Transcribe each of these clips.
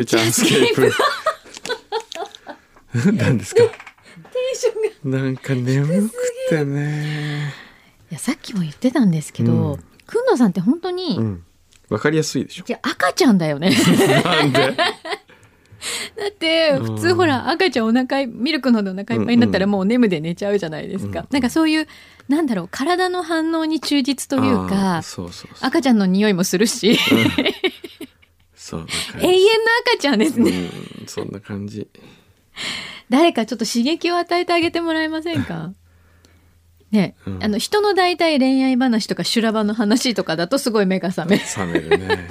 ューチャースケープ。何ですか？テンションがなんか眠くてね。いやさっきも言ってたんですけど、うんくんのさんって本当に、うん。わかりやすいでしょ。いや赤ちゃんだよねなんで？だって普通ほら赤ちゃんお腹いミルクのでお腹いっぱいになったらもう眠で寝ちゃうじゃないですか、うんなんかそういうなんだろう体の反応に忠実というか。赤ちゃんの匂いもするしそう永遠の赤ちゃんですね、うん、そんな感じ。誰かちょっと刺激を与えてあげてもらえませんか？ね、うんあの人の大体恋愛話とか修羅場の話とかだとすごい目が覚める冷めるね。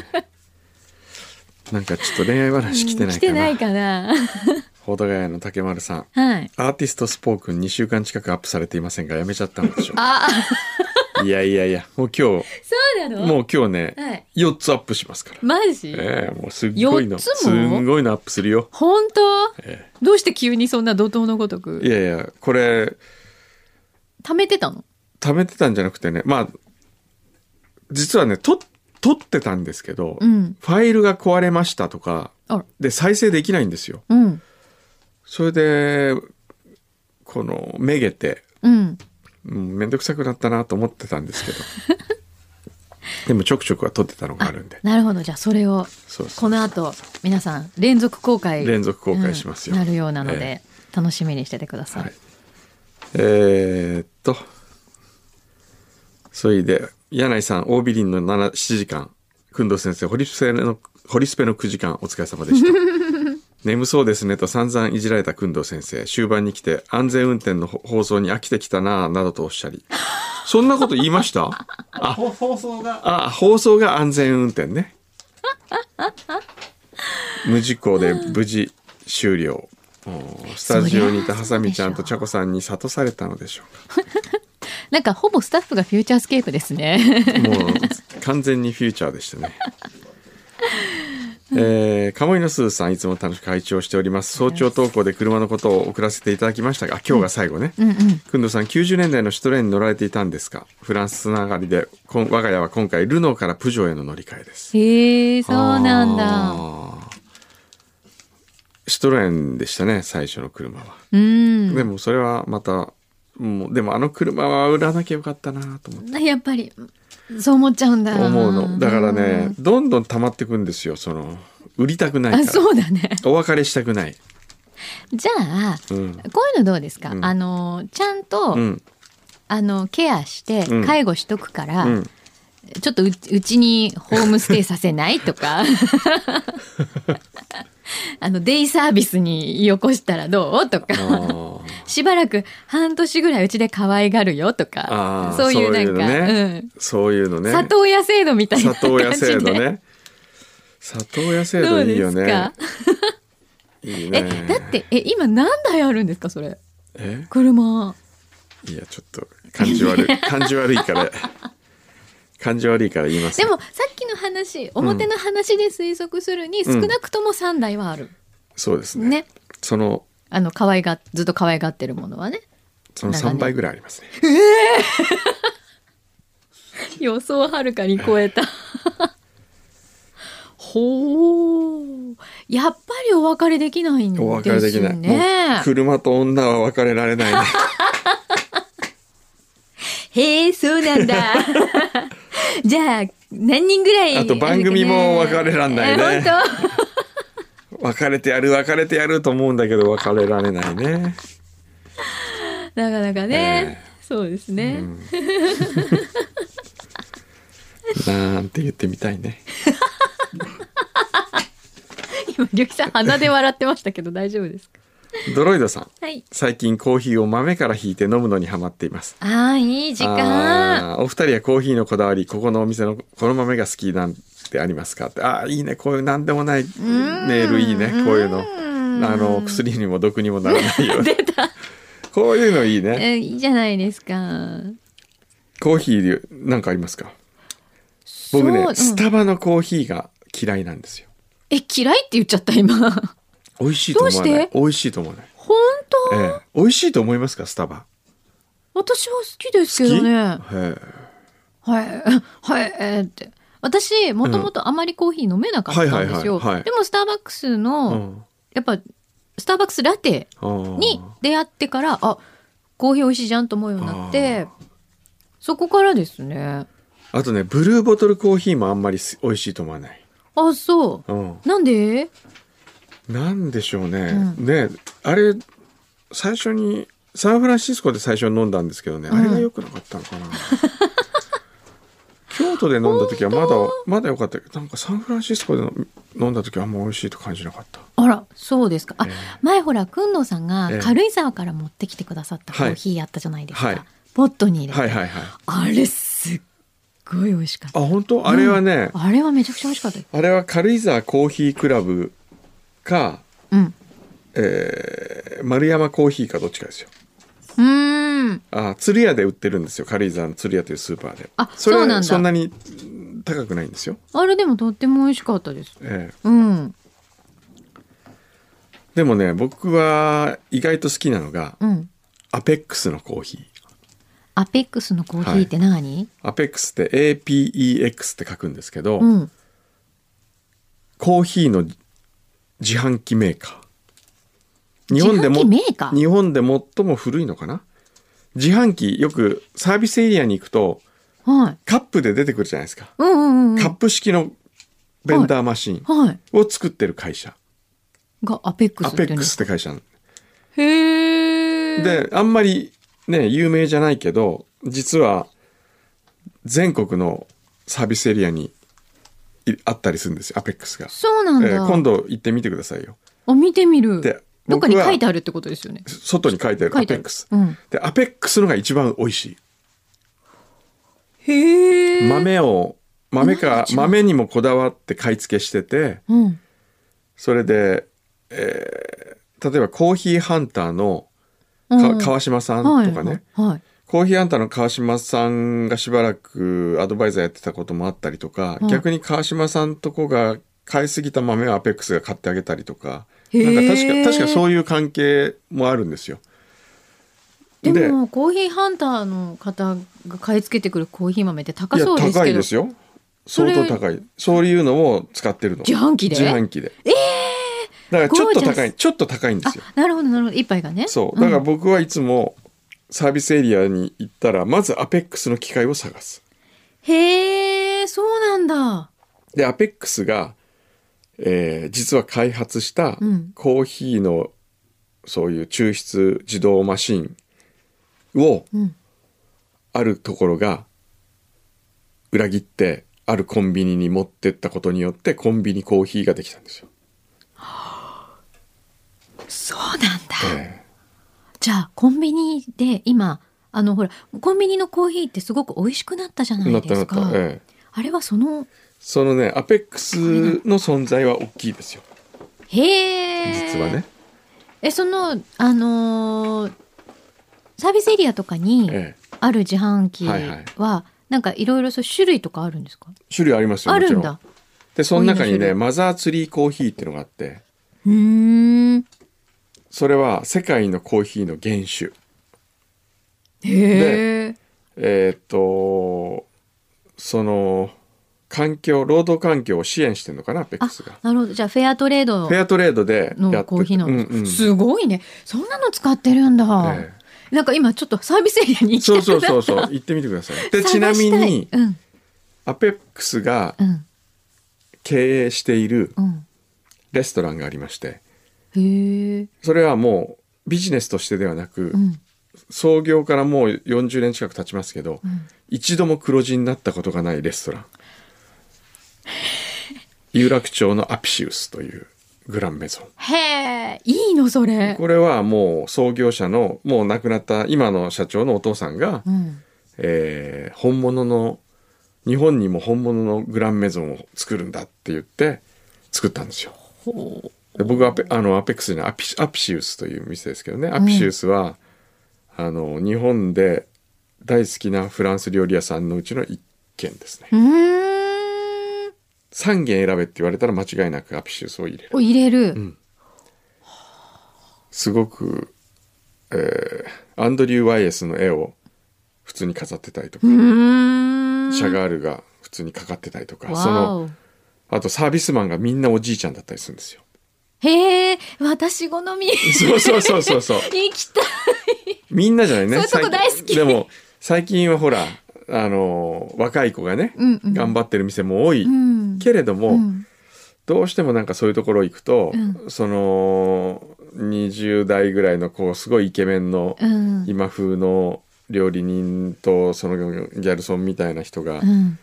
なんかちょっと恋愛話来てないかな。来てないかな保土ヶ谷の竹丸さん。はい。アーティストスポークン2週間近くアップされていませんがやめちゃったんでしょ あいやいやいやもう今そうなの？日もう今日ね、はい。4つアップしますから。マジ、ええもうすっごいの4つすごいのアップするよ、本当？えどうして急にそんな怒涛のごとえいくやいやこれ貯めてたの？貯めてたんじゃなくてねまあ実はねと撮ってたんですけど、うん。ファイルが壊れましたとかで再生できないんですよ。うんそれでこのめげてうん。うんめんどくさくなったなと思ってたんですけど。でもちょくちょくは撮ってたのがあるんで。なるほど。じゃあそれをこの後皆さん連続公開。連続公開しますよ。うんなるようなので、え楽しみにしててください、はい。えーっと。それで柳井さん大ビリンの7 7時間。工藤先生ホリスペのホリスペの9時間お疲れ様でした 眠そうですねと散々いじられた工藤先生終盤に来て安全運転の放送に飽きてきたなぁなどとおっしゃり。そんなこと言いました？あ放送が？あ放送が安全運転ね。無事故で無事終了。スタジオにいたハサミちゃんとチャコさんに諭されたのでしょ なんかほぼスタッフがフューチャースケープですね。うかもう完全にフューチャーでしたねえー、鴨居のすーさんいつも楽しく拝聴しております。早朝投稿で車のことを送らせていただきましたが今日が最後ね、うんうん。くんどさん90年代のシュトレーンに乗られていたんですか？フランスつながりで我が家は今回ルノーからプジョーへの乗り換えです。へえそうなんだ。シトロエンでしたね最初の車は、うん。でもそれはまたもうでもあの車は売らなきゃよかったなと思って。やっぱりそう思っちゃうんだ。思うの。だからねどんどん溜まってくんですよ。その売りたくないあから。そうだね。お別れしたくない。じゃあうん。こういうのどうですか、うん。あのちゃんと、うん。あのケアしてうん。介護しとくから、うん。ちょっとううちにホームステイさせないとか。あのデイサービスによこしたらどう？とあかーしばらく半年ぐらいうちで可愛がるよとあかーそういうなんかそういうのね。そういうのね。里親制度みたいな里親感じで。制度ね。里親制度いいよね。いいえねだってえ今何台あるんですかそれ？え？車。いやちょっと感じ悪い。感じ悪いから。感じ悪いから言いますでもさっきの話表の話で推測するに少なくとも3台はある、そうですね。ね。そのあの可愛がずっと可愛がってるものはね。その3倍ぐらいありますね。予想をはるかに超えた。ほうやっぱりお別れできないんですね。お別れできない、もう車と女は別れられないね。へえそうなんだ。じゃあ何人ぐらいあと番組も別れらんないね。え本別れてやる別れてやると思うんだけど別れられないね。当なかなかね、そうですね、なんて言ってみたいね。今りゅきさん鼻で笑ってましたけど大丈夫ですか？ドロイドさん。はい。最近コーヒーを豆からひいて飲むのにハマっています。ああいい時間。お二人はコーヒーのこだわりここのお店のこの豆が好きなんてありますかって。ああいいね。こういうなんでもない。メールいいね。こういうの。あの薬にも毒にもならないよ 出た。こういうのいいね。えいいじゃないですか。コーヒーで何かありますか？僕ね、そううん。スタバのコーヒーが嫌いなんですよ。え嫌いって言っちゃった今。美味しいと思わなどうして？い美味しいと思わない？本当、ええ、美味しいと思いますか？スタバ。私は好きですけどね。はい。はい。えーって私、もともとあまりコーヒー飲めなかったんですよ。でも、スターバックスの、うん。やっぱ、スターバックスラテに出会ってから、あ、コーヒー美味しいじゃんと思うようになって、そこからですね。あとねブルーボトルコーヒーもあんまりす美味しいと思わない、あ、そう。うん、なんで？なんでしょうね、うねあれ最初にサンフランシスコで最初に飲んだんですけどね、うん。あれが良くなかったのかな 京都で飲んだ時はまだまだ良かったけどなんかサンフランシスコで飲んだ時はあんま美味しいと感じなかったあら、そうですか。あ、ええ前ほら、くんのさんがええ軽井沢から持ってきてくださったコーヒーやったじゃないですか。はいポットに入れて。はいはいはいあれ、すっごい美味しかった。あ本当？あれはね、あれはめちゃくちゃ美味しかった。あれは軽井沢コーヒークラブか、うん。えー丸山コーヒーかどっちかですようーん。あ鶴屋で売ってるんですよ軽井沢の鶴屋というスーパーであそれそうなんだはそんなにうん高くないんですよ、あれでもとっても美味しかったです。ええうん。でもね僕は意外と好きなのがうん。アペックスのコーヒーアペックスのコーヒーって何、アペックスって APEX って書くんですけど、うん。コーヒーの自販機メーカー日本でも日本で最も古いのかな？自販機よくサービスエリアに行くとはい。カップで出てくるじゃないですか、うんうんうん。カップ式のベンダーマシンはい。を作ってる会社、がアペックスアって言うんですペックスって会社へえ。、であんまりね有名じゃないけど実は全国のサービスエリアにいあったりするんですよアペックスが、そうなんだ。えー今度行ってみてくださいよあ、見てみる。でどっかに書いてあるってことですよね。外に書いてあるアペックスうん。でアペックスのが一番美味しいへえ。豆を豆か豆にもこだわって買い付けしててうん。それで、えー例えばコーヒーハンターの川島さんとかね、はい。はい。コーヒーハンターの川島さんがしばらくアドバイザーやってたこともあったりとか、はい逆に川島さんとこが買いすぎた豆をアペックスが買ってあげたりとかなんか確か確かそういう関係もあるんですよ。でもコーヒーハンターの方が買い付けてくるコーヒー豆って高そうですけど。高いですよ。相当高い。そういうのを使ってるの。自販機で？自販機で。えだからちょっと高いちょっと高いんですよ。あ、なるほどなるほど。一杯がね。そう。だからん僕はいつもサービスエリアに行ったらまずアペックスの機械を探す。へえ、そうなんだ。でアペックスが、えー実は開発したうんコーヒーのそういう抽出自動マシンをうん。あるところが裏切ってあるコンビニに持ってったことによってコンビニコーヒーができたんですよ。そうなんだ。えじゃあ、コンビニで今、あの、ほら、コンビニのコーヒーってすごく美味しくなったじゃないったですか。なった、ええあれはその、そのねアペックスの存在は大きいですよへえ。実はね。。え、その、あのーサービスエリアとかにええある自販機はいはいは、なんかいろいろそう種類とかあるんですか？種類ありますよあるんだ。でその中にねマザーツリーコーヒーっていうのがあってうーん。それは世界のコーヒーの原種へえ。えーっとその環境労働環境を支援してるのかなアペッあクスが。、なるほど。じゃあ、フェアトレードフェアトレードでやってのコーヒーなんですか、うんうんすごいね。そんなの使ってるんだ。えなんか今ちょっとサービスエリアにえ行き。そうそうそうそう行ってみてください。でちなみにうん、アペックスがうん、経営しているうん。レストランがありましてへえ。それはもうビジネスとしてではなく、うん、創業からもう40年近く経ちますけど、うん。一度も黒字になったことがないレストラン 有楽町のアピシウスというグランメゾンへえ、いいのそれ。これはもう創業者のもう亡くなった今の社長のお父さんが、うん。えー本物の日本にも本物のグランメゾンを作るんだって言って作ったんですよ。ほで僕はアペあのアペックスにアピアピシウスという店ですけどねアピシウスは、あの日本で大好きなフランス料理屋さんのうちの一軒ですね。3軒選べって言われたら間違いなくアピシウスを入れるを入れる。んすごく、えーアンドリュー・ワイエスの絵を普通に飾ってたりとか。シャガールが普通にかかってたりとかその。あとサービスマンがみんなおじいちゃんだったりするんですよ。へえ、私好み。そうそうそうそうそう。行きたい。みんなじゃないね。そういうとこ大好きでも最近はほらあの若い子がね、うんうん頑張ってる店も多い、うん。けれども、うんどうしてもなんかそういうところ行くと、うその20代ぐらいのこうすごいイケメンのうん。今風の料理人とそのギャルソンみたいな人が、うん。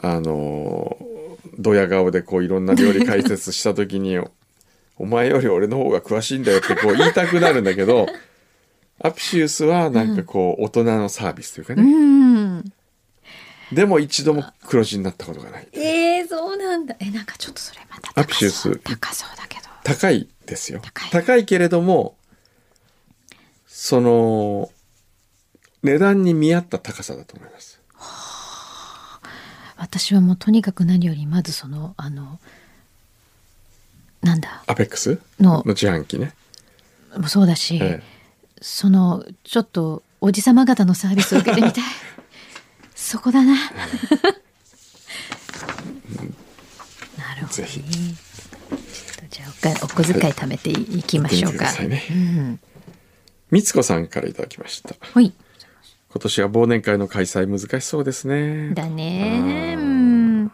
あのドヤ顔でこういろんな料理解説した時に「お前より俺の方が詳しいんだよ」ってこう言いたくなるんだけどアピシウスはなんかこう大人のサービスというかうね、ん。でも一度も黒字になったことがない。ええ、そうなんだ。え、なんかちょっとそれまたアピシウス。高そうだけど。高いですよ。高い。けれどもその値段に見合った高さだと思います。私はもうとにかく何よりまずそのあのなんだ？アペックス？の。の自販機ね、もそうだし、えそのちょっとおじさま方のサービスを受けてみたい そこだな。なるほど、ね、じゃあお小遣い貯めていいきましょうか、やってみてください。うん。みつこさんからいただきました。はい。今年は忘年会の開催難しそうですね。だね。うん。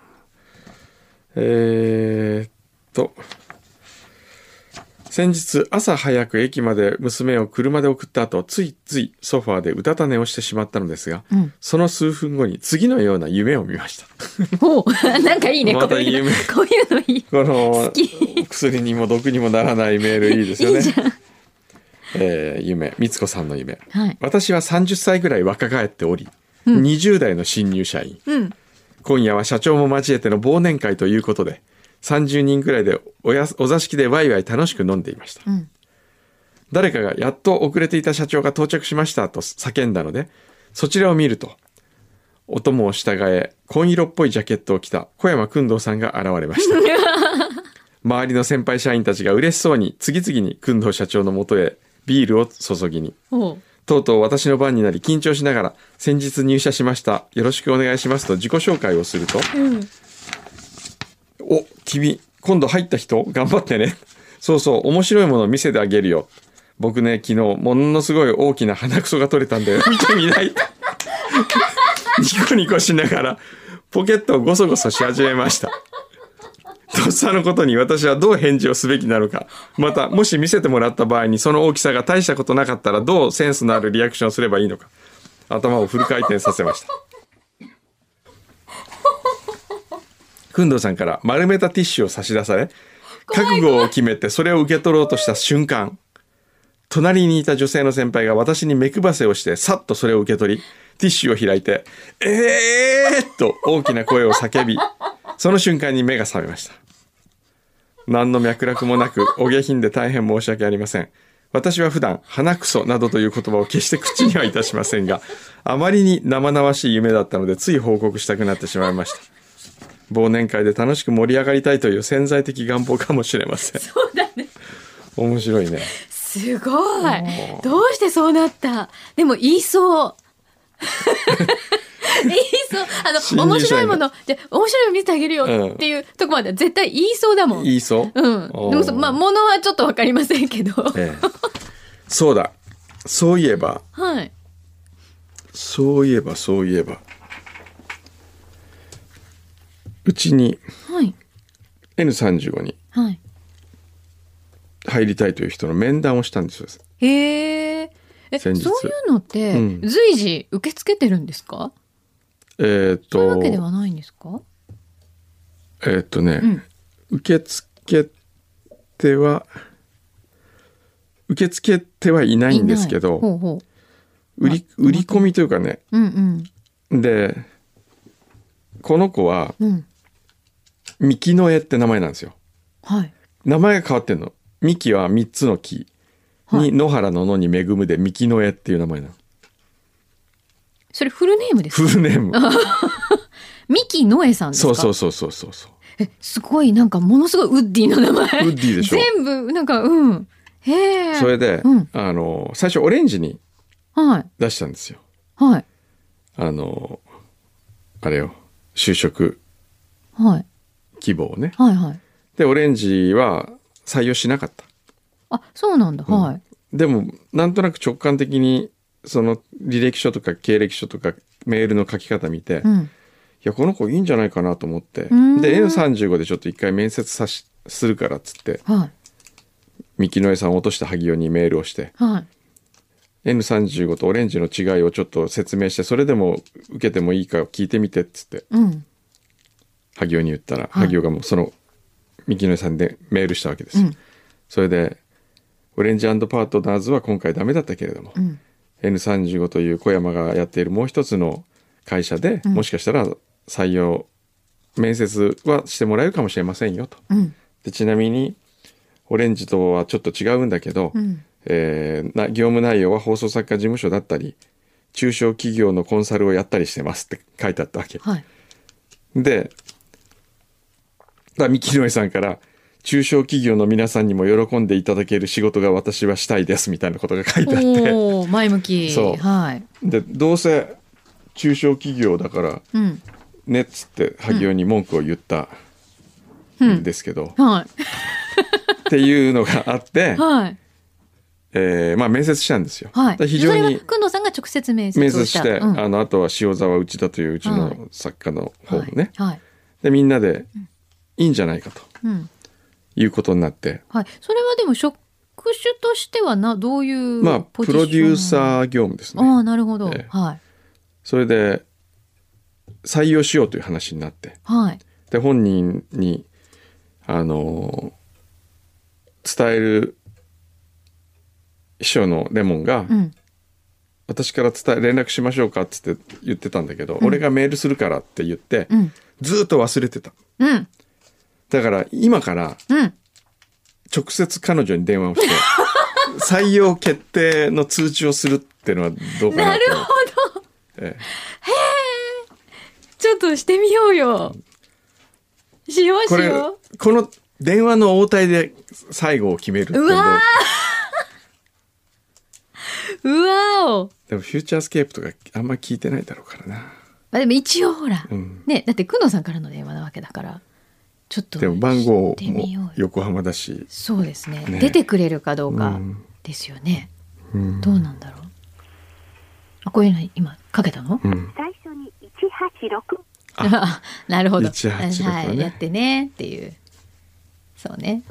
えーっと先日朝早く駅まで娘を車で送った後ついついソファーでうたた寝をしてしまったのですが、うん。その数分後に次のような夢を見ました。ほう なんかいいね、またこういうの。夢。こういうのいい。この薬にも毒にもならないメールいいですよね。えー夢。みつこさんの夢。はい。私は30歳ぐらい若返っており、20代の新入社員。うん。今夜は社長も交えての忘年会ということで30人くらいでおやお座敷でワイワイ楽しく飲んでいました、うん。誰かがやっと遅れていた社長が到着しましたと叫んだのでそちらを見るとお供を従え紺色っぽいジャケットを着た小山君堂さんが現れました。周りの先輩社員たちが嬉しそうに次々に君堂社長のもとへビールを注ぎに。とうとう私の番になり緊張しながら先日入社しました。よろしくお願いしますと自己紹介をするとうんお君今度入った人？頑張ってね。そうそう面白いもの見せてあげるよ。僕ね昨日ものすごい大きな鼻くそが取れたんだよ。見てみない？ニコニコしながらポケットをゴソゴソし始めました。とっさのことに私はどう返事をすべきなのか。またもし見せてもらった場合にその大きさが大したことなかったらどうセンスのあるリアクションをすればいいのか。頭をフル回転させました。くんどさんから丸めたティッシュを差し出され覚悟を決めてそれを受け取ろうとした瞬間隣にいた女性の先輩が私に目配せをしてさっとそれを受け取りティッシュを開いて「えー!」と大きな声を叫びその瞬間に目が覚めました何の脈絡もなくお下品で大変申し訳ありません私は普段鼻くそなどという言葉を決して口にはいたしませんがあまりに生々しい夢だったのでつい報告したくなってしまいました忘年会で楽しく盛り上がりたいという潜在的願望かもしれません。そうだね。面白いね。すごい。どうしてそうなった？でも言いそう。言いそう。あ新の面白いもの。じゃあ面白いの見せてあげるよっていうとこまで。は絶対言いそうだもん。言いそう、うん。でもそまあものはちょっとわかりませんけど。ええ。そうだ。そういえば。はい。そういえばそういえばうちにはい。N35 にはい。入りたいという人の面談をしたんですよ。へええそういうのってうん。随時受け付けてるんですか、えーっそういうわとけではないんですか？えーっとね、うん。受け付けては受け付けてはいないんですけどほうほ売り売り込みというかね。ううんうん。でこの子はうん三木の絵って名前なんですよ。はい。名前が変わってんの。三木は三つの木。はい。に野原の野に恵むで三木の絵っていう名前なの。それフルネームですか？フルネーム。三木ノエさんですか？そうそうそうそうそうそう。えすごいなんかものすごいウッディの名前。ウッディでしょ。全部なんかうん。へえそれで、うん。あの最初オレンジにはい。出したんですよ。はい。あのあれよ。就職。はい。希望をね。はいはい。で、オレンジは採用しなかった。あ、そうなんだ。はい。でも、なんとなく直感的に、その履歴書とか経歴書とかメールの書き方見て、いうん。や、この子いいんじゃないかなと思って。んで、N35 でちょっと一回面接さし、するからっつって、はい。三木の江さんを落とした萩尾にメールをして、はい。N35 とオレンジの違いをちょっと説明して、それでも受けてもいいか聞いてみてっつって、うん。萩尾に言ったら、はい萩尾がもうその三木の江さんでメールしたわけです。うん。それで、オレンジパートナーズは今回ダメだったけれども、うん。N35 という小山がやっているもう一つの会社で、もしかしたら採用面接はしてもらえるかもしれませんよと。うん。でちなみにオレンジとはちょっと違うんだけど、うん。えーな業務内容は放送作家事務所だったり中小企業のコンサルをやったりしてますって書いてあったわけ。はい。で、だから三木の江さんから中小企業の皆さんにも喜んでいただける仕事が私はしたいですみたいなことが書いてあって。前向き。そうはい。でどうせ中小企業だからうん。ねっつって萩尾に文句を言ったんですけど、はっていうのがあってい。、はい。えーまあ面接したんですよ。はい。で非常にくんのさんが直接面接をし。面接したて、うんあのあとは塩沢内田といううちはいの作家の方もね。でみんなでいいんじゃないかとうん。いうことになって、はい。それはでも職種としてはな、どういうまあプロデューサー業務ですね。ああ、なるほど。ええはい。それで採用しようという話になってはい。で本人にあの伝える秘書のレモンが、うん。私から伝え連絡しましょうかっつって言ってたんだけど、俺がメールするからって言って、うん。ずーっと忘れてたうん。だから今からうん。直接彼女に電話をして 採用決定の通知をするっていうのはどうかなと。思ってええ。ちょっとしてみようよ。しようしよこの電話の応対で最後を決めるっていう？のうわう。うわーお。でもフューチャースケープとかあんま聞いてないだろうからな。まあでも一応ほら、うん。ね、だって工藤さんからの電話なわけだから、ちょっと。でも番号も。横浜だし、そうですねね出てくれるかどうかうんですよね。うんどうなんだろう？あ、こういうの今かけたの、うん最初に186あ なるほど。186ねはい、やってねっていう。そうね。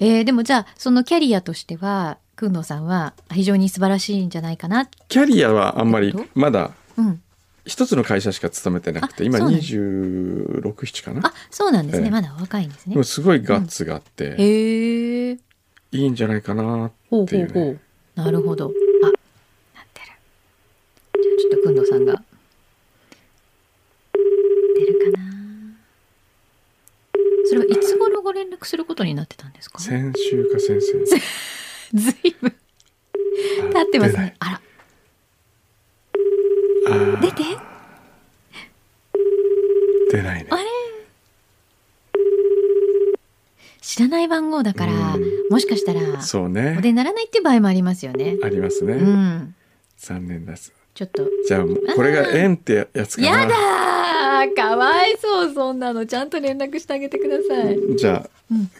えーでもじゃあ、そのキャリアとしては、くんのさんは非常に素晴らしいんじゃないかな。キャリアはあんまりまだうん。一つの会社しか勤めてなくて今あそうなん267かな？あ、そうなんですね。ええまだお若いんですね。すごいガッツがあって、へえ。いいんじゃないかなほうっていううねほほう。なるほど。あ、なってる。じゃあちょっとくんのさんが。出るかな？それはいつ頃ご連絡することになってたんですか？ず先週か先々 いぶん経ってますね。あら、出て。出ないね。あれ。知らない番号だからうん、もしかしたら、おそうね。出にならないっていう場合もありますよね。ありますね、うん。残念です。ちょっと。じゃあこれが縁ってやつかな。やだー。かわいそう、そんなの。ちゃんと連絡してあげてください。じゃあうん。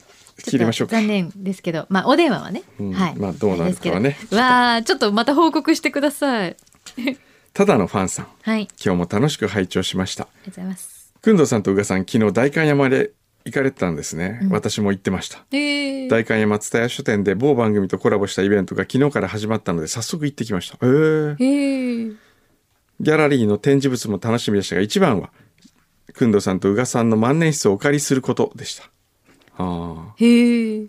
切りましょう残念ですけど、まあお電話はね。うん。はい。まあどうなるかはね。わあ、ちょっとまた報告してください。ただのファンさん。はい。今日も楽しく拝聴しました。ありがとうございます。くんどうさんとうがさん昨日代官山で行かれてたんですね、うん。私も行ってました。えー、代官山蔦屋書店で某番組とコラボしたイベントが昨日から始まったので早速行ってきました。へええー、ギャラリーの展示物も楽しみでしたが一番はくんどうさんとうがさんの万年筆をお借りすることでした。あへー。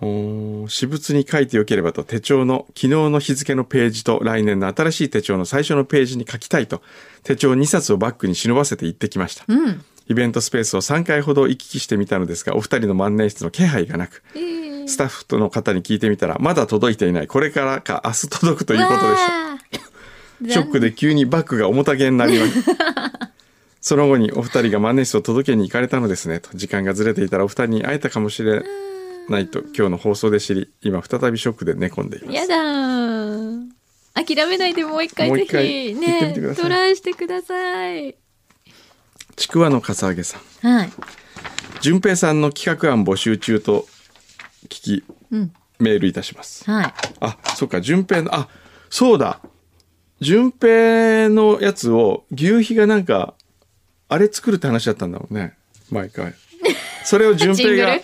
私物に書いてよければと手帳の昨日の日付のページと来年の新しい手帳の最初のページに書きたいと手帳2冊をバッグに忍ばせて行ってきましたうん。イベントスペースを3回ほど行き来してみたのですがお二人の万年筆の気配がなくえー、スタッフとの方に聞いてみたらまだ届いていないこれからか明日届くということでしたショックで急にバッグが重たげになりました。その後にお二人が万年筆を届けに行かれたのですねと時間がずれていたらお二人に会えたかもしれないと今日の放送で知り今再びショックで寝込んでいます。やだー。諦めないでもう一回ぜひねトライしてください。ちくわのかさあげさん。はい。順平さんの企画案募集中と聞きうん。メールいたします。はい。あそっか順平のあそうだ。順平のやつを牛皮がなんかあれ作るって話だったんだもんね。毎回。それを順平が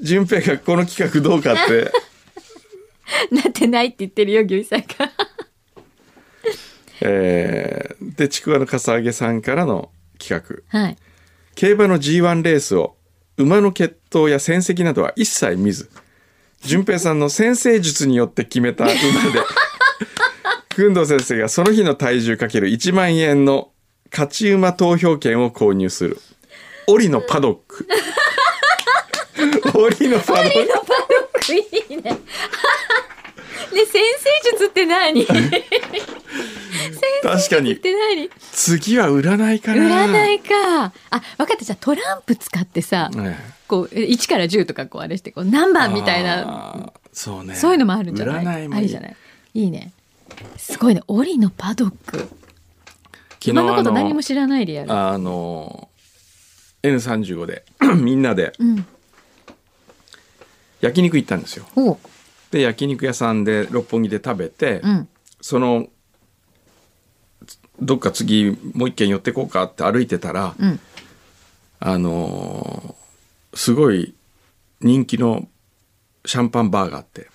ジングル順平がこの企画どうかって なってないって言ってるよ、牛さんが。えーでちくわのかさあげさんからの企画はい。競馬の G1 レースを馬の血統や戦績などは一切見ず順平さんの先生術によって決めた馬で 工藤先生がその日の体重かける1万円の勝ち馬投票券を購入する檻のパドック 檻のパドックいいね。ね、先生術って何？先 確かにって何次は占いかな占いか。あ、分かった。じゃあトランプ使ってさ、ねこう、1から10とかこうあれして、こう何番みたいな、そうねそういうのもあるんじゃない？ありじゃない？いいね。すごいね。檻のパドック。昨日今のこと何も知らないでやる。あの N35 で みんなでうん。焼肉行ったんですよ。で焼肉屋さんで六本木で食べて、うん。そのどっか次もう一軒寄ってこうかって歩いてたら、うん。あのーすごい人気のシャンパンバーがあって。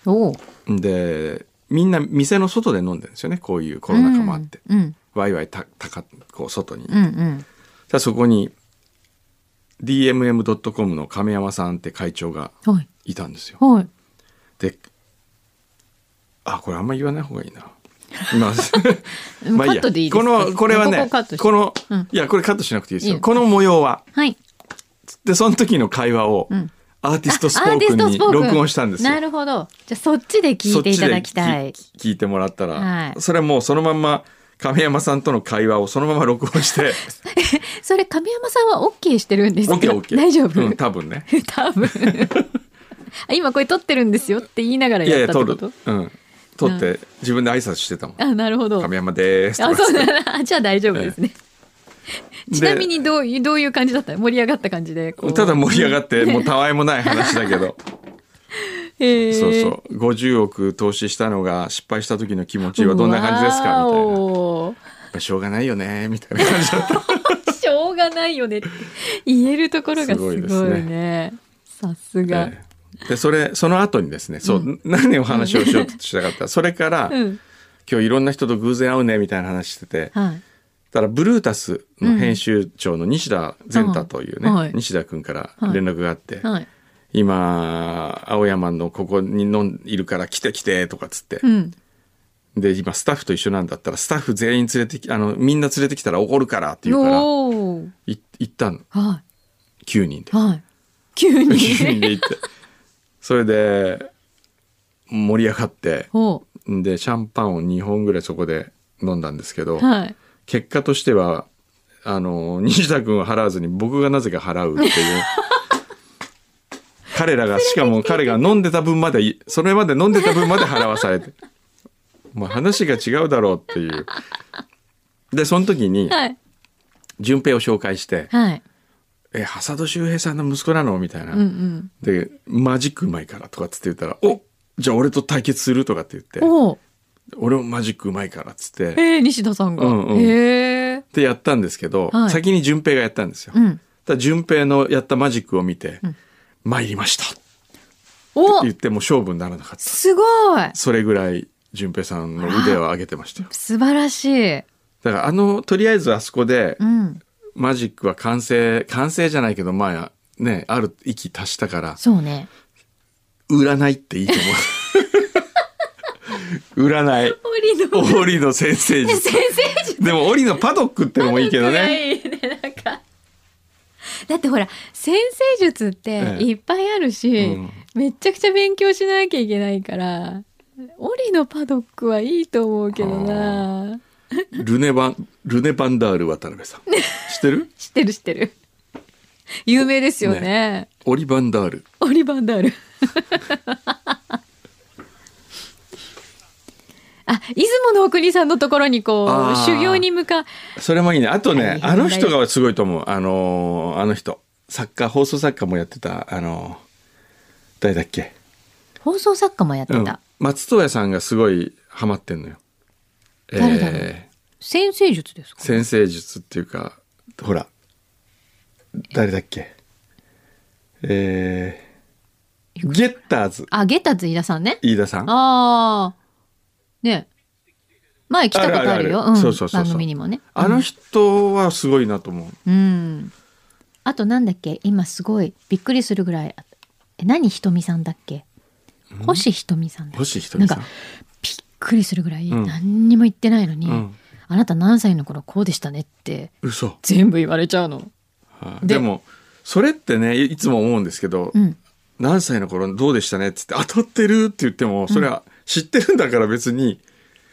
でみんな店の外で飲んでるんですよねこういうコロナ禍もあって、うん。ワイワイたたかこう外に、うん。うん。そこに DMM.com の亀山さんって会長がはい。いたんですよ。はい。であこれあんま言わない方がいいな。まあ いいや。このこれはこねこの、うん。いやこれカットしなくていいですよ。いいのこの模様は。はい。でその時の会話を、ん。アーティストスポークンに録音したんですよ。なるほど。じゃあそっちで聞いていただきたい。聞聞いてもらったら、はい。それはもうそのまんま亀山さんとの会話をそのまま録音して。それ神山さんは OK してるんですか OKOK 大丈夫、うん、多分ね。多分 あ今これ撮ってるんですよって言いながらいやいやや撮るったってこと？うん。撮って自分で挨拶してたもん。あなるほど。亀山ですとあそうだ。なじゃあ大丈夫ですね、で ちなみにどういうどういう感じだった？盛り上がった感じでただ盛り上がってもうたわいもない話だけど。へー。そうそう。50億投資したのが失敗した時の気持ちはどんな感じですか？みたいな。やっわぱしょうがないよねみたいな感じだった。ーしょうがないよねって言えるところがすごいね。すごいですさすが、ええでそれその後にですねそう、何を話をしようとしたかったそれから、うん。今日いろんな人と偶然会うねみたいな話しててはい。ただブルータスの編集長の西田善太というね、はい。はい西田君から連絡があって、はい。今青山のここに飲んいるから来て来てとかっつって、うん。で今スタッフと一緒なんだったらスタッフ全員連れてきあのみんな連れてきたら怒るからって言うから行ったの。は9人でいはい。急に。9人で行ってそれで盛り上がってほでシャンパンを2本ぐらいそこで飲んだんですけど、うはい。結果としてはあの西田君は払わずに僕がなぜか払うっていう 彼らがしかも彼が飲んでた分までそれまで飲んでた分まで払わされて もう話が違うだろうっていう。でその時にはい。順平を紹介してはい「え浅戸周平さんの息子なの?」みたいな、うんうん。でマジックうまいからとかっつって言ったら「おじゃあ俺と対決する?」とかって言って。おー「俺もマジックうまいから」っつって。えー、西田さんが、うんうん。へえ。でやったんですけど、はい。先に順平がやったんですよ。うん。ただ順平のやったマジックを見て「参りました」ってお言っても勝負にならなかった。すごい。それぐらい順平さんの腕を上げてましたよ。素晴らしい。だからあのとりあえずあそこでうんマジックは完成完成じゃないけどまあねある域達したからそうね。占いっていいと思う。占い。檻の檻の先生術。先生術。でも檻のパドックってのもいいけどね。いいねなんか。だってほら先生術ってええ。いっぱいあるし、うん。めっちゃくちゃ勉強しなきゃいけないから檻のパドックはいいと思うけどな。ルネバンルネバンダール渡辺さん。知ってる？知ってる知ってる。有名ですよね。オリバンダール。オリバンダール。あ出雲の国さんのところにこう修行に向かそれもいいね。あとね、あの人がすごいと思う。あのーあの人。作家、放送作家もやってた、あのー誰だっけ？放送作家もやってうん。た、松任谷さんがすごいハマってんのよ。誰だろう。え先生術ですか？ー先生術っていうか、ほら、誰だっけ？えー、ゲッターズ、あゲッターズ飯田さんね。飯田さん。ああね。前来たことあるよ。番組にもね。あの人はすごいなと思う。うん。あとなんだっけ？今すごいびっくりするぐらいえ何ひとみさんだっけ？星ひとみさんだっけ星ひとみさん。なんかびっくりするぐらいうん。何にも言ってないのに、うんあなた何歳の頃こうでしたねって嘘。全部言われちゃうの。ではいでも、それってね、いいつも思うんですけど、うん。何歳の頃どうでしたねっつって当たってるって言っても、それは知ってるんだから別に、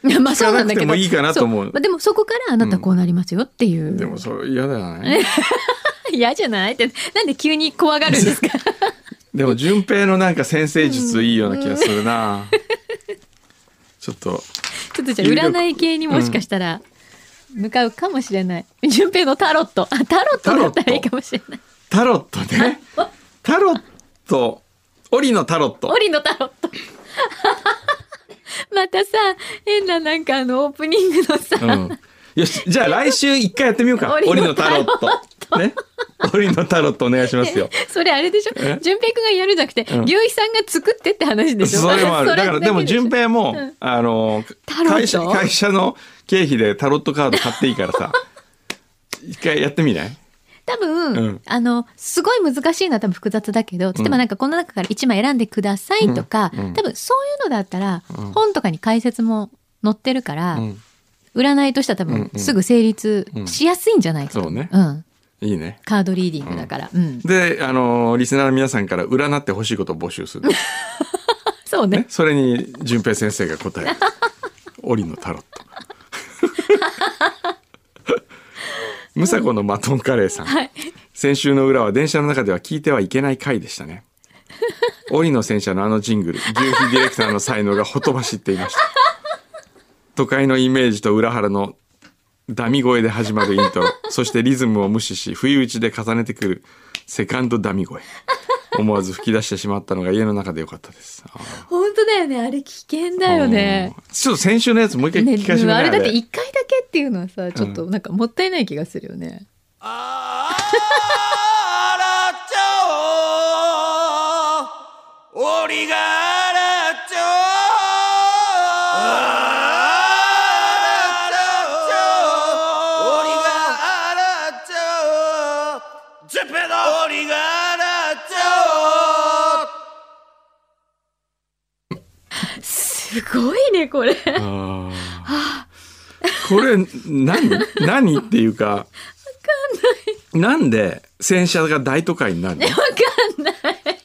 いやまあそうなんだけど。いいかなと思う。そまあでもそこからあなたこうなりますよっていう、でもそれ嫌だよね。嫌じゃない？ってなんで急に怖がるんですか？でも順平のなんか先生術いいような気がするな。ちょっと、ちょっとじゃあ占い系にもしかしたら向かうかもしれない。順平のタロット。あ、タロットだったらいいかもしれない。タロットね。タロット、オリのタロットオ。リのタロット。またさ、変ななんかあのオープニングのさ、うん。よし、じゃあ来週一回やってみようか。オリのタロット。ね。オリのタロットお願いしますよ。それあれでしょ？え？順平くんがやるじゃなくて、うん牛肥さんが作ってって話でしょ？それもある。そだからでもけしょ順平も、うんあの会社会社の経費でタロットカード買っていいからさ 一回やってみない？多分、うん。あの、すごい難しいのは多分複雑だけど、例えばなんかこの中から1枚選んでくださいとか、うんうん。多分そういうのだったら、うん。本とかに解説も載ってるから、うん。占いとしては多分すぐ成立しやすいんじゃないか。と、そうね。ん。いいね。カードリーディングだから。うん。であのリスナーの皆さんから占ってほしいことを募集する、そうね。ね、それに順平先生が答える オリのタロットムサコのマトンカレーさん、はい。先週の裏は電車の中では聞いてはいけない回でしたね。折の戦車のあのジングル、牛皮ディレクターの才能がほとばしっていました。都会のイメージと裏腹のダミ声で始まるイントロ、そしてリズムを無視し、不意打ちで重ねてくるセカンドダミ声。思わず吹き出してしまったのが家の中でよかったです。本当だよね。あれ危険だよね。うんちょっと先週のやつもう一回ね、聞かせてあれだってあれ一回だけっていうのはさ、ちょっとなんかもったいない気がするよね。あらこれ。あーこれ何何っていうかなんで戦車が大都会になるの？わかんない。全然わ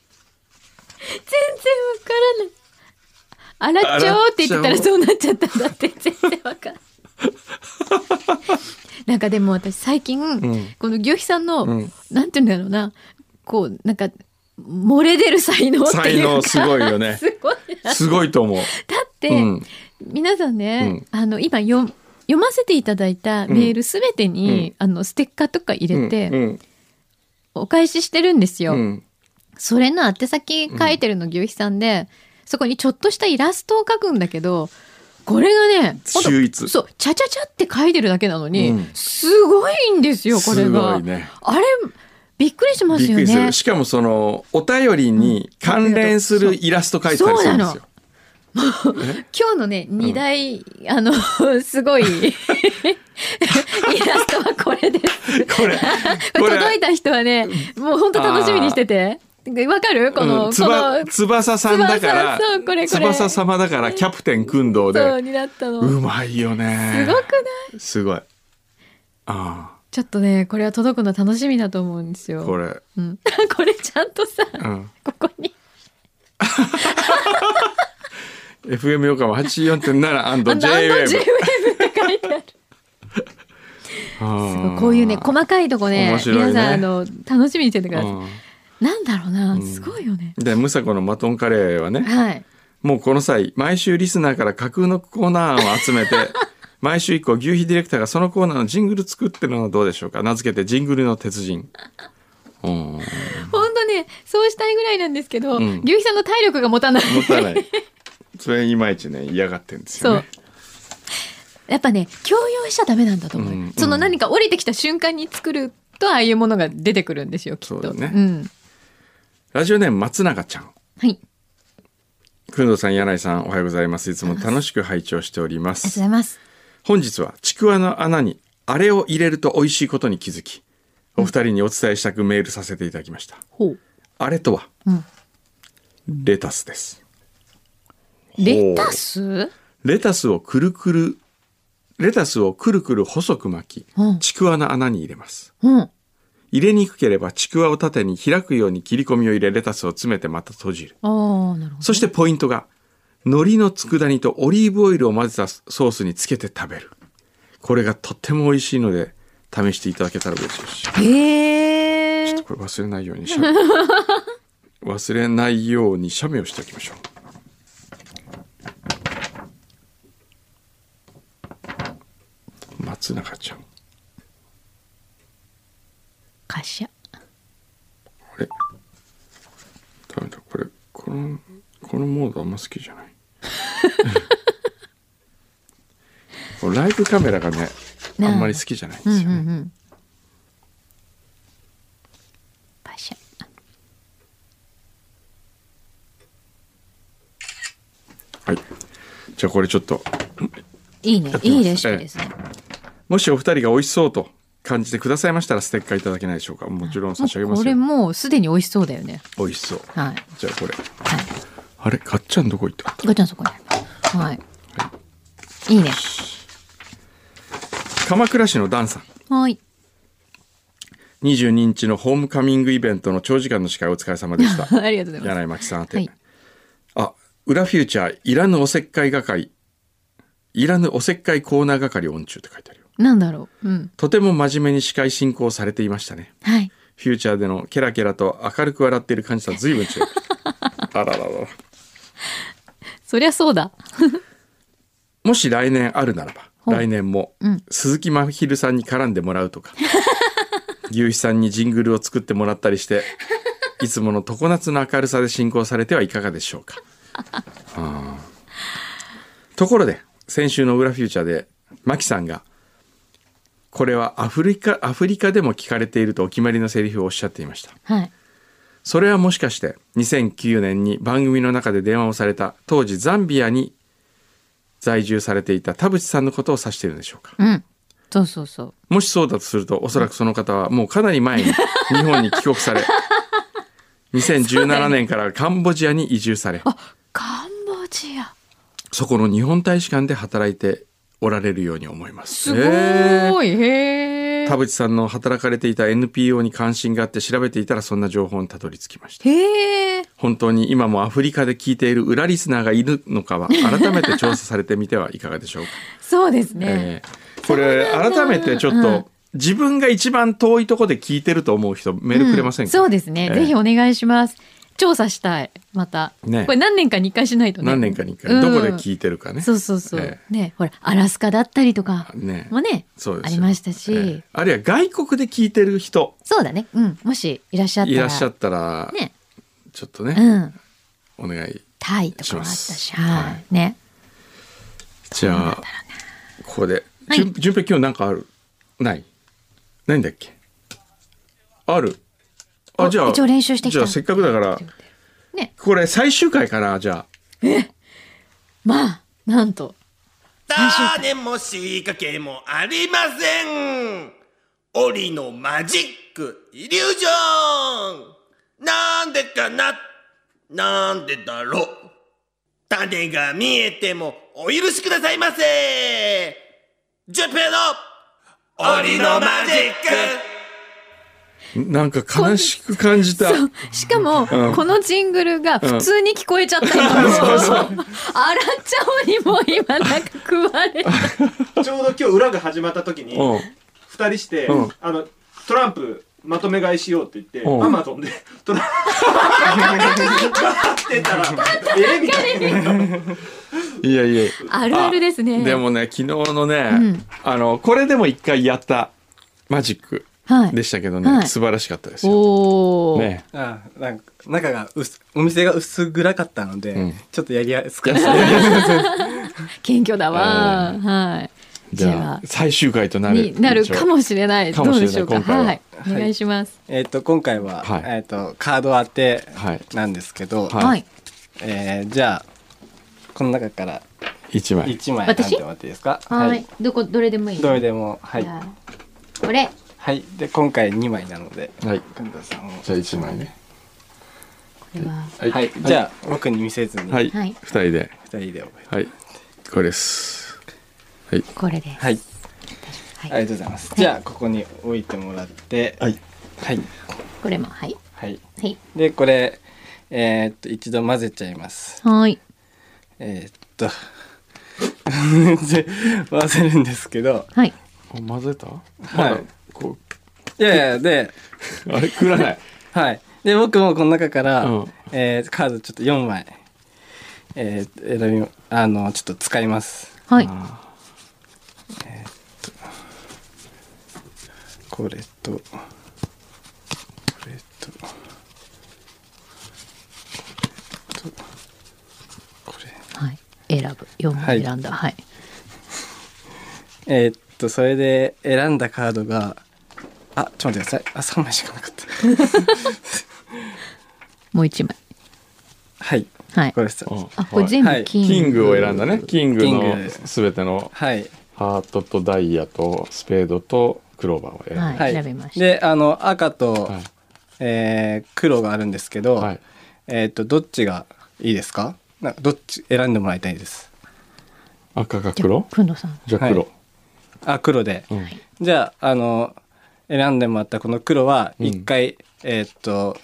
からない。あらちょうって言ってたらそうなっちゃったんだって全然わかんない。なんかでも私最近、んこの牛肥さんの、うんなんていうんだろうな、こう、なんか、漏れ出る才能っていうか。才能すごいよね すごいな。すごいと思う。だって、うん。皆さんね、あの、今よ読ませていただいたメールすべてに、あの、ステッカーとか入れて、うん。お返ししてるんですよ。うん。それの宛先書いてるの牛肥さんで、そこにちょっとしたイラストを描くんだけど、これがね、秀逸。そう、ちゃちゃちゃって書いてるだけなのに、うん。すごいんですよ、これが。いね。あれ、びっくりしますよね。びっくりする。。しかもそのお便りに関連するイラスト描いてたりするんですよ。今日のね、二大、あの、すごい、イラストはこれです。これ。これ。届いた人はね、もう本当楽しみにしてて。わかる？この、うん。翼さんだから翼様だからキャプテン訓導そうで。うまいよね。すごくない？すごい。あちょっとね、これは届くの楽しみだと思うんですよ。あこれ。うん、これちゃんとさ、うん。ここに。FM 横浜84.7あの &J アンド w J e ウェブって書いてある。すごいこういうね、細かいとこね、ね皆さん、あの、楽しみにしててください。うんなんだろうな、すごいよね。でムサコのマトンカレーはねはい。もうこの際、毎週リスナーから架空のコーナー案を集めて、毎週以降、牛皮ディレクターがそのコーナーのジングル作ってるのはどうでしょうか名付けてジングルの鉄人。うん。本当ねそうしたいぐらいなんですけど、ん牛皮さんの体力が持たないもったいない。それいまいちね、嫌がってるんですよね。やっぱね強要しちゃダメなんだと思う、うんその何か降りてきた瞬間に作るとああいうものが出てくるんですよきっと。そうん、ラジオネーム松永ちゃん。はい。くんどうさん、柳井さん、おはようございます。いつも楽しく拝聴しておりまありがとうごすざ。います。本日は、ちくわの穴に、あれを入れると美味しいことに気づき、お二人にお伝えしたくメールさせていただきました。ほう。あれとは、うん。レタスです。レタス？レタスをくるくる、レタスをくるくる細く巻きうん、ちくわの穴に入れます。うん入れにくければちくわを縦に開くように切り込みを入れ、レタスを詰めてまた閉じる。そしてポイントが、海苔の佃煮とオリーブオイルを混ぜたソースにつけて食べる。これがとっても美味しいので、試していただけたら嬉しいですし。へえこれ忘れないようにしゃ 忘れないように写メをしておきましょう。松永ちゃん。カシャ。あれ？ダメだ、これ、この、このモードあんま好きじゃない。ライブカメラがね、あ。んまり好きじゃないんですよね。うんうんうん。パシャ。はい。じゃあこれちょっと、いいね。いいレシピですね、もしお二人が美味しそうと感じてくださいましたらステッカーいただけないでしょうか。もちろん差し上げますよ。これもうすでに美味しそうだよね。美味しそう。はい。じゃあこれ。はい。あれ？かっちゃんどこ行った？ガチャンそこにありますはい。いいね。鎌倉市のダンさん。はい。22日のホームカミングイベントの長時間の司会お疲れ様でした。ありがとうございます。柳井真紀さん宛て、はい。あ、裏フューチャー、いらぬおせっかい係、いらぬおせっかいコーナー係オン中って書いてあるよ。なんだろううんとても真面目に司会進行されていましたね。はいフューチャーでのケラケラと明るく笑っている感じとは随分違う。あらららら。そりゃそうだ もし来年あるならば、来年もうん鈴木真昼さんに絡んでもらうとか、牛肥さんにジングルを作ってもらったりして、いつもの常夏の明るさで進行されてはいかがでしょうか。あーところで、先週の裏フューチャーで、マキさんが、これはアフリカ、アフリカでも聞かれているとお決まりのセリフをおっしゃっていました。はい。それはもしかして2009年に番組の中で電話をされた当時ザンビアに在住されていた田淵さんのことを指しているんでしょうか？うん。そうそうそう。もしそうだとするとおそらくその方はもうかなり前に日本に帰国され 2017年からカンボジアに移住され。あカンボジア。そこの日本大使館で働いておられるように思います。すごい。へえ田淵さんの働かれていた NPO に関心があって調べていたらそんな情報にたどり着きました。へえ本当に今もアフリカで聞いている裏リスナーがいるのかは改めて調査されてみてはいかがでしょうか？そうですね、えー。これ改めてちょっと、うん。自分が一番遠いところで聞いてると思う人メールくれませんか、そうですね、ええぜひお願いします調査したいまた、ね。これ何年かに一回しないとね。何年かに一回、うん。どこで聞いてるかね。そうそうそう、えねほらアラスカだったりとかね。もねそうですよ。ありましたし、えーあるいは外国で聞いてる人。そうだね。うん。もしいらっしゃったら。いらっしゃったら、ね。ちょっとね、うん。お願い。タイとかもあったし。しますはい、はい。ね。じゃあ、ここで、はい。平今日なんかある？ない？ないんだっけ？あるあ、おじゃあ、一応練習してきた。じゃあせっかくだから、ね。これ最終回かな、じゃあ。まあなんと。種も仕掛けもありません。檻のマジックイリュージョン。なんでかなな。んでだろう。種が見えてもお許しくださいませ。ジュンペイの檻のマジックなんか悲しく感じた。しかも、うん。このジングルが普通に聞こえちゃった今、そうそうあらちゃおにも今なんか食われた。ちょうど今日裏が始まった時にうん。二人して、うん。あのトランプまとめ買いしようって言ってうん。アマゾンでトラ ってたらえ？みたいな。いやいや。あるあるですね。でもね昨日のね、うん。あのこれでも一回やった。マジック。はい。でしたけどね、はい素晴らしかったですよ。おお。ねあなんか中が薄お店が薄暗かったので、うんちょっとやりやすかった謙虚だわ。はい。じゃあ最終回となるになるかもしれない。どうでしょうか？ははい。お願いします。えっと今回は、はいえっとカード当てはいなんですけど、はいはい。えーじゃあこの中から一枚1枚私？選んでもらっていいですか？はい。どこどれでもいい。どれでもはいこれ。はい。で今回2枚なのではい。工藤さんを。じゃあ一枚ね。これは。はい、はい、じゃあ僕に見せずに。2はい、はい。二人で。人で。覚えはい。これです。はい。これです。はい。はい。ありがとうございます、じゃあここに置いてもらって。はい。はい。これもはい。はい。はい。でこれえーっと一度混ぜちゃいます。はい。えーっと。で 混ぜるんですけど。はい。お混ぜた？はいこいやいやでう あれくらない はいで僕もこの中から、うんえーカードちょっと4枚えー選びあのちょっと使いますはい。これとこれとこれとこれはい。選ぶ。四枚選んだ。はい。えーっとそれで選んだカードがあちょっと待ってください。あ3枚しかなかった。もう一枚。はい。はい。こ。れです。うん。あ、これ全はい。部金。キングを選んだね。キングキンのグす。べてのはい。ハートとダイヤとスペードとクローバーを選はい。はい。選びました。であの赤と、はい。えー黒があるんですけど、はい。えーっとどっちがいいですか？などっち選んでもらいたいです。赤かじゃあ黒くんどさん。じゃあ黒、で、うんじゃああの選んでもらったこの黒はうん一回、えーっと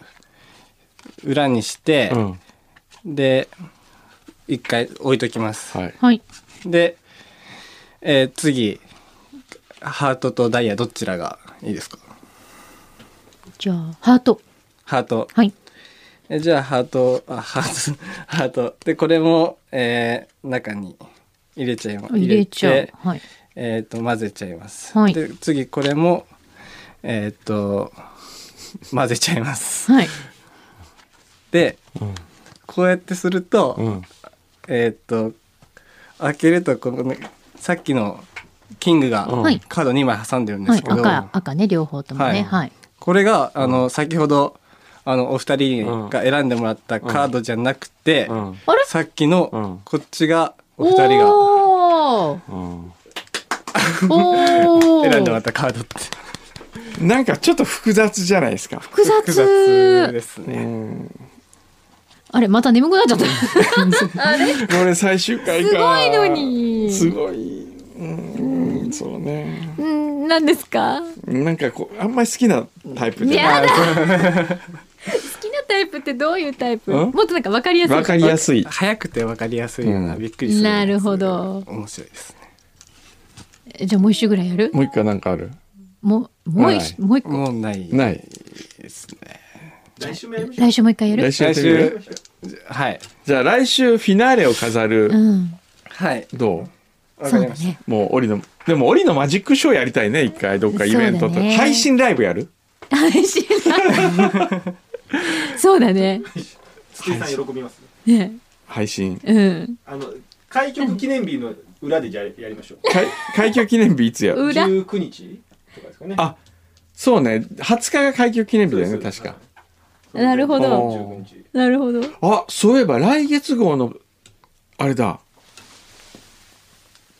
裏にして、うんで一回置いときます、はいはい。で、えー次ハートとダイヤどちらがいいですか？じゃあ、ハート。ハートはい。えじゃあハートあハートハートでこれも、えー中に入れちゃいます入れちゃうて。はい。えっ、と混ぜちゃいます、はい。で次これもえっ、と 混ぜちゃいます。はい。でうん。こうやってすると、うん。えっ、と開けるとこの、ね、さっきのキングがカード2枚挟んでるんではい。すけど、赤、赤ね、両方ともね。はい。はい。これがあの、先ほどあのお二人が選んでもらったカードじゃなくて、うん。さっきの、うん。こっちがお二人がお 選んでもらったカードって。なんかちょっと複雑じゃないですか。複雑。複雑ですうね。ん。あれまた眠くなっちゃった。あれ？すこれ最終回か。ごいのに。すごい。うんそうね。うん何ですか？なんかこうあんまり好きなタイプじゃやない。だ。好きなタイプってどういうタイプ？うん？もっとなんか分かりやすい。わかりやすい。早くて分かりやすいような、うんびっくりするなるほど。面白いです。ねじゃあもう一周ぐらいやる？もう一回なんかある？もうもう一もう一個？もうない。ない。ですね来週もやりましょう。来週もう一回やる？来週はい。じゃあ来週フィナーレを飾る。うん。はい。どう？そうだね。もうオリのでもオリのマジックショーやりたいね一回。どっかイベントと、ね配信ライブやる？配信。そうだね。月井さん喜びますね。配信。うん。あの開局記念日の裏でじゃあやりましょう。開開局記念日いつや？る裏19日とかですかね。あそうね。20日が開局記念日だよね確か。なるほど。19日。なるほど。あそういえば来月号のあれだ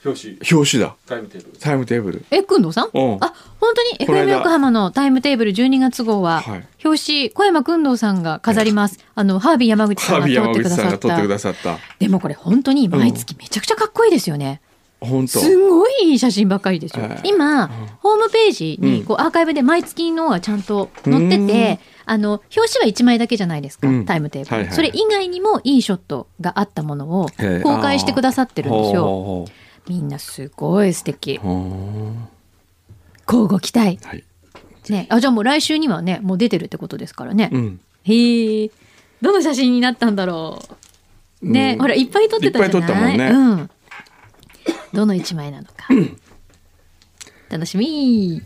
表紙。表紙だ。タイムテーブル。タイムテーブル。えくんどうさん？うん。あ本当にこの間。FM 横浜のタイムテーブル12月号は、はい。表紙小山くんどうさんが飾ります、あのハービー山口さんが撮ってくださっ口さんが撮ってくたださった。でもこれ本当に毎月めちゃくちゃかっこいいですよね、本当。すごいいい写真ばっかりですよ、ええ。今、ホームページにうん。こうアーカイブで毎月のがちゃんと載ってて、あの表紙は1枚だけじゃないですか、うん。タイムテーブル、はいはい。それ以外にもいいショットがあったものをええ。公開してくださってるんですよ。ほみんなすごい素敵交互期待はいぜね。あ、じゃあもう来週にはね、もう出てるってことですからね。うん。へえ。どの写真になったんだろう。ね、うんほら、いっぱい撮ってたじゃない？いっぱい撮ったもんねうん。どの一枚なのか。楽しみ。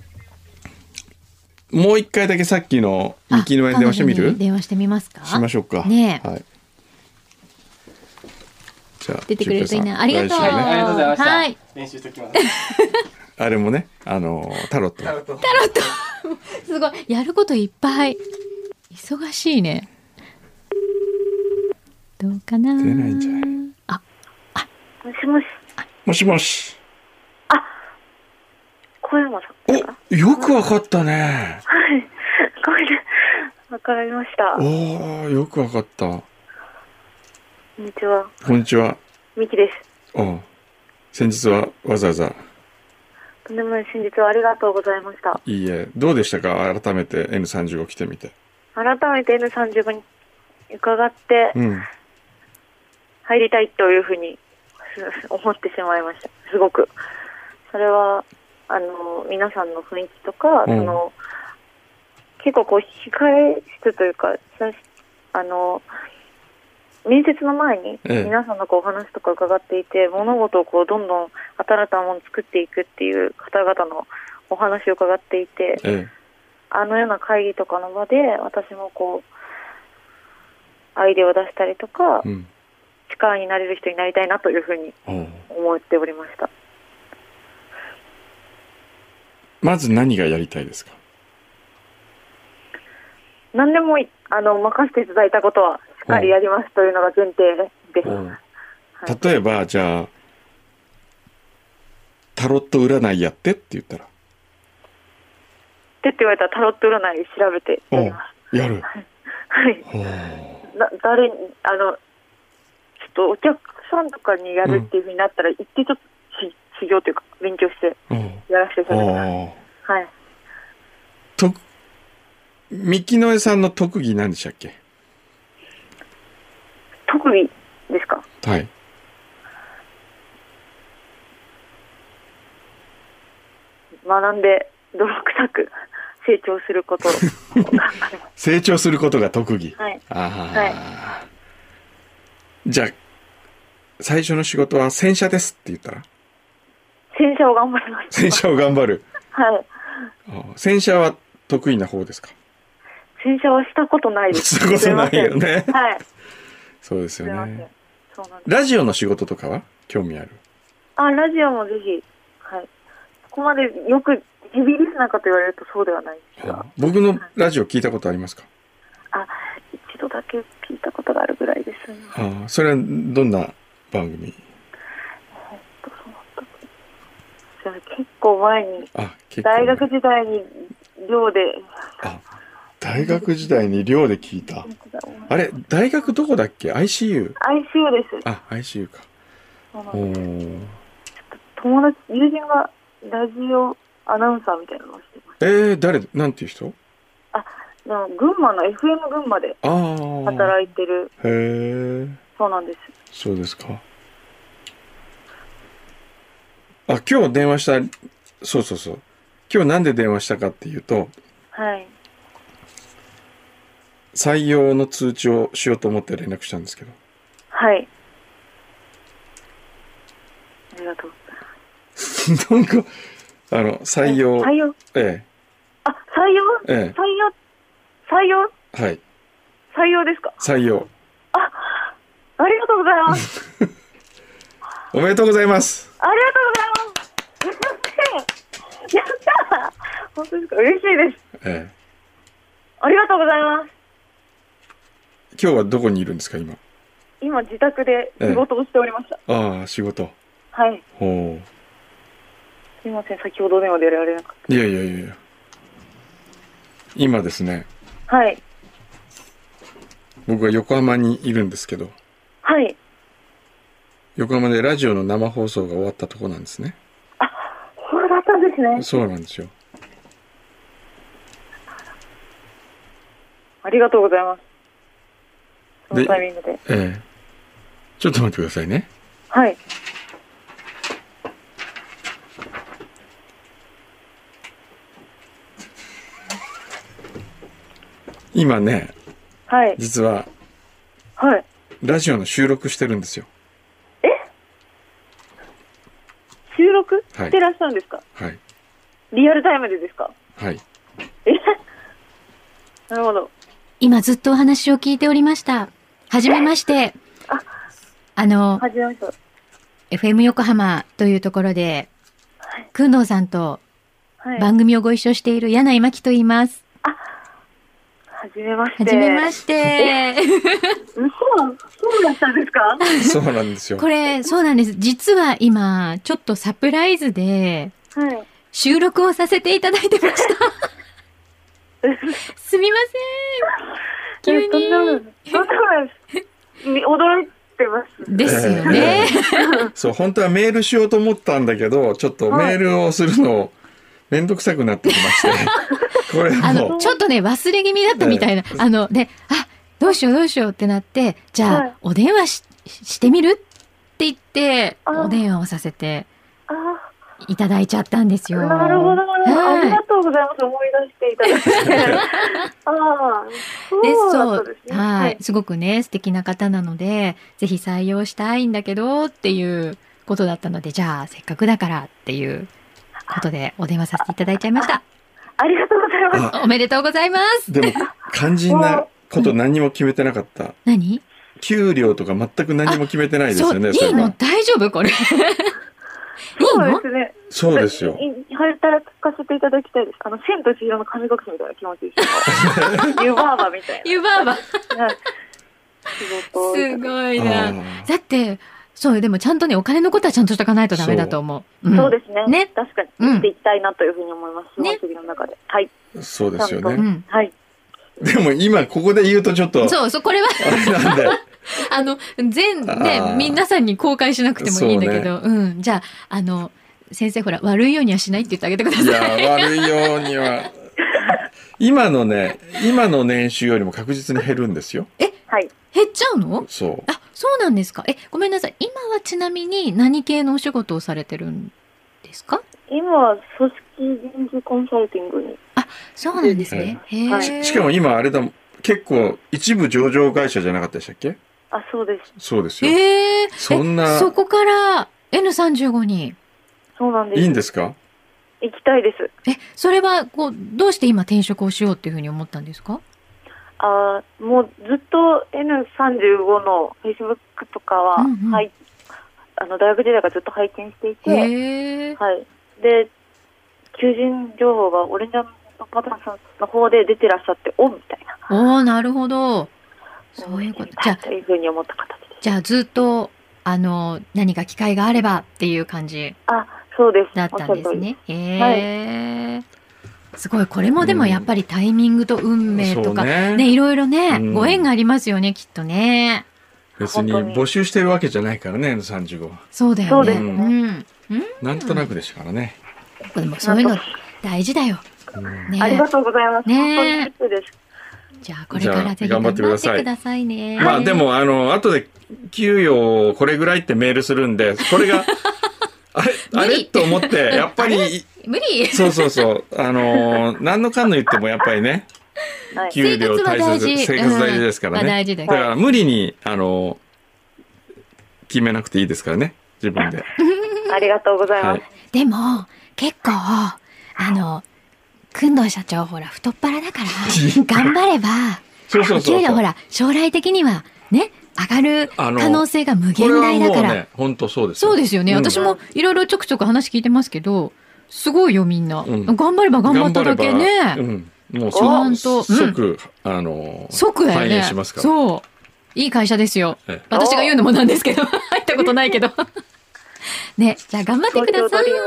もう一回だけさっきのあミキの絵に電話してみる？電話してみますか？しましょうか。ねえはい。じゃあ、出てくれるといいな。ありがとう。ありがとうございました。はい。練習しておきます。あれもね、あの、タロット。すごい。やることいっぱい。忙しいね。どうかな出ないんじゃない？あ、もしもし、もしもし。小山さんお、よくわかったね。はい。これで、わかりました。こおー、よくわかった。んにちは。こんにちは。ミキです。お先日はわざわざ。とんでもない真実をありがとうございました。いいえ、どうでしたか？改めて N35 来てみて。改めて N35 に伺ってうん。入りたいというふうにす思ってしまいました。すごく。それは、あの、皆さんの雰囲気とか、うんその、結構こう、控え室というか、さあの、面接の前にええ皆さんのこうお話とか伺っていて、物事をこうどんどん新たなものを作っていくっていう方々のお話を伺っていて、えあのような会議とかの場で私もこう、アイデアを出したりとかえ。う、ん。力になれる人になりたいなというふうに思っておりました。まず何がやりたいですか？何でもあの任せていただいたことはしっかりやりますというのが前提です。例えば、じゃあ、タロット占いやってって言ったら。ってって言われたらタロット占い調べてやります。やる。はい。な誰に、あの、ちょっとお客さんとかにやるっていうふうになったら、行ってちょっとし修行というか勉強してやらせていただきます。はい。と、三木の江さんの特技何でしたっけ？特技ですか？はい。学んで泥臭く成長すること。成長することが特技。はい。ああ、じゃあ、最初の仕事は洗車ですって言ったら？洗車を頑張ります。洗車を頑張る。はい。あ洗車は得意な方ですか？洗車はしたことないです。したことないよねはい。そうですよね。。ラジオの仕事とかは？興味ある？あ、ラジオもぜひ、はい。そこまでよくヘビーリスナーかと言われるとそうではないですが、僕のラジオ聞いたことありますか？あ、一度だけ聞いたことがあるぐらいです。あそれはどんな番組？結構前に、大学時代に寮で、あ、大学時代に寮で聞いた。あれ、大学どこだっけ ?ICU? ICU です。あ、ICU か。おですー友達、友人がラジオアナウンサーみたいなのをしてます。えー、誰、なんていう人？あ、でも群馬の FM 群馬でああ。働いてる、へえ、そうなんです。そうですか。あ、今日電話した、そうそうそう。今日なんで電話したかっていうと、はい。採用の通知をしようと思って連絡したんですけど。はい。ありがとうございます。なんか、あの、採用、採用？えあ、採用？え、え採用？採用？え、はい、採用ですか？採用。ありがとうございます。おめでとうございます。ありがとうございます。やったー本当ですか？嬉しいです。えありがとうございます。え、今日はどこにいるんですか、今？今自宅で仕事をしておりました。ああ、仕事。はい。ほすいません。先ほど電話でやられなかっう。いやいやいや。今ですね、た。はい。僕は横浜にいるんですけど、はい。横浜でラジオの生放送が終わったとこなんですね。そうだったんですね。そうなんですよ。ありがとうございます。そのでタイミングで。ええ。ちょっと待ってくださいね。はい。今ね、はい。実ははい。ラジオの収録してるんですよ。収録？はいしてらっしゃるんですか、はい。リアルタイムでですか？はい。え？なるほど。今ずっとお話を聞いておりました。はじめまして。あの、はじめまして。FM 横浜というところで、くんどうさんとはい。番組をご一緒している柳井真紀と言います。はじめまして。はじめまして。嘘そうだったんですか？そうなんですよ。これ、そうなんです。実は今、ちょっとサプライズではい。収録をさせていただいてました。すみません。急に。驚いてます。ですよね。そう、本当はメールしようと思ったんだけど、ちょっとメールをするのめんどくさくなってきまして、これあの、もちょっとね、忘れ気味だったみたいな。あの、で、あ、どうしようどうしようってなって、じゃあ、はいお電話ししてみる？って言って、あお電話をさせてあいただいちゃったんですよ。なるほど。はいありがとうございます。思い出していただいて。ああ、で、そうです、ね。はい。。すごくね、素敵な方なので、ぜひ採用したいんだけど、っていうことだったので、じゃあ、せっかくだからっていうことで、お電話させていただいちゃいました。ありがとうございます。あ、おめでとうございます。でも肝心なこと何にも決めてなかった。何？給料とか全く何も決めてないですよね。いいの？大丈夫？これ。いいそうのですね。そうですよ。い働かせていただきたいです。あの、千と千尋の神隠しみたいな気持ちです。湯婆婆みたい。な。はい仕事。すごいあな。ーだって、そう、でもちゃんとね、お金のことはちゃんとしとかないとダメだと思う。んそうですね。ね確かに。うん生きていきたいなというふうに思います。ねその次の中で。はい。そうですよね。うん。はい。でも今ここで言うとちょっと、そう、そう、これは、なんで。あの、全あねー、皆さんに公開しなくてもいいんだけど、うん。じゃあ、あの、先生ほら、悪いようにはしないって言ってあげてくだいさい。や、悪いようには。今のね、今の年収よりも確実に減るんですよ。はい。減っちゃうの？そう。あ、そうなんですか。え、ごめんなさい。今はちなみに何系のお仕事をされてるんですか？今は組織人事コンサルティングに。そうなんですね。へはえ。しかも今あれだ、結構一部上場会社じゃなかったでしたっけ？あ、そうです。そうですよ。えー、そんなえそこから N35 に。そうなんです。いいんですか？行きたいです。え、それは、こう、どうして今転職をしようっていうふうに思ったんですか？あーもうずっと N35 の Facebook とかは、うんうんはい、あの大学時代からずっと拝見していて。はい。で、求人情報がオレンジャーのパターンさんの方で出てらっしゃって、おみたいな。おー、なるほど。そういうこと。じゃあ、というふうに思った形です。じゃあずっと、あの、何か機会があればっていう感じあ、そうです。だったんですね。へえ。はすごい。これもでもやっぱりタイミングと運命とか、そうねね、いろいろね、うんご縁がありますよね、きっとね。別に募集してるわけじゃないからね、N35 は。そうだよね。そうですうねん。うん。なんとなくでしたからね。でもそういうの大事だよ。ねありがとうございます。ね。じゃあこれからぜひ頑張ってください頑張ってくださいね。まあでも、あの、後で給与これぐらいってメールするんで、これが、あれあれと思って、やっぱり、無理そうそうそう、あの、何のかんの言ってもやっぱりね、はい。給料大生活は大切、事生活大事ですからうんまあね。大事だよだから無理に、あの、決めなくていいですからね、自分で。ありがとうございます。はい。でも、結構、あの、くんどう社長ほら、太っ腹だから、頑張れば、そうそうそうそう。給料ほら、将来的には、ね、上がる可能性が無限大だから。ね、本当そうです。そうですよね。うん私もいろいろちょくちょく話聞いてますけど、すごいよみんな。うん頑張れば頑張っただけね。うん。もうちゃんそ、とうん即、あの、即だよね。反映しますから。そう。いい会社ですよ。ええ私が言うのもなんですけど、入ったことないけど。ね、じゃあ頑張ってください。ね、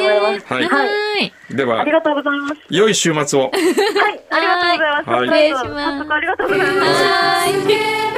はい、はい。では、ありがとうございます。良い週末を。はい、ありがとうございます。はい、失礼します。ありがとうございます。はい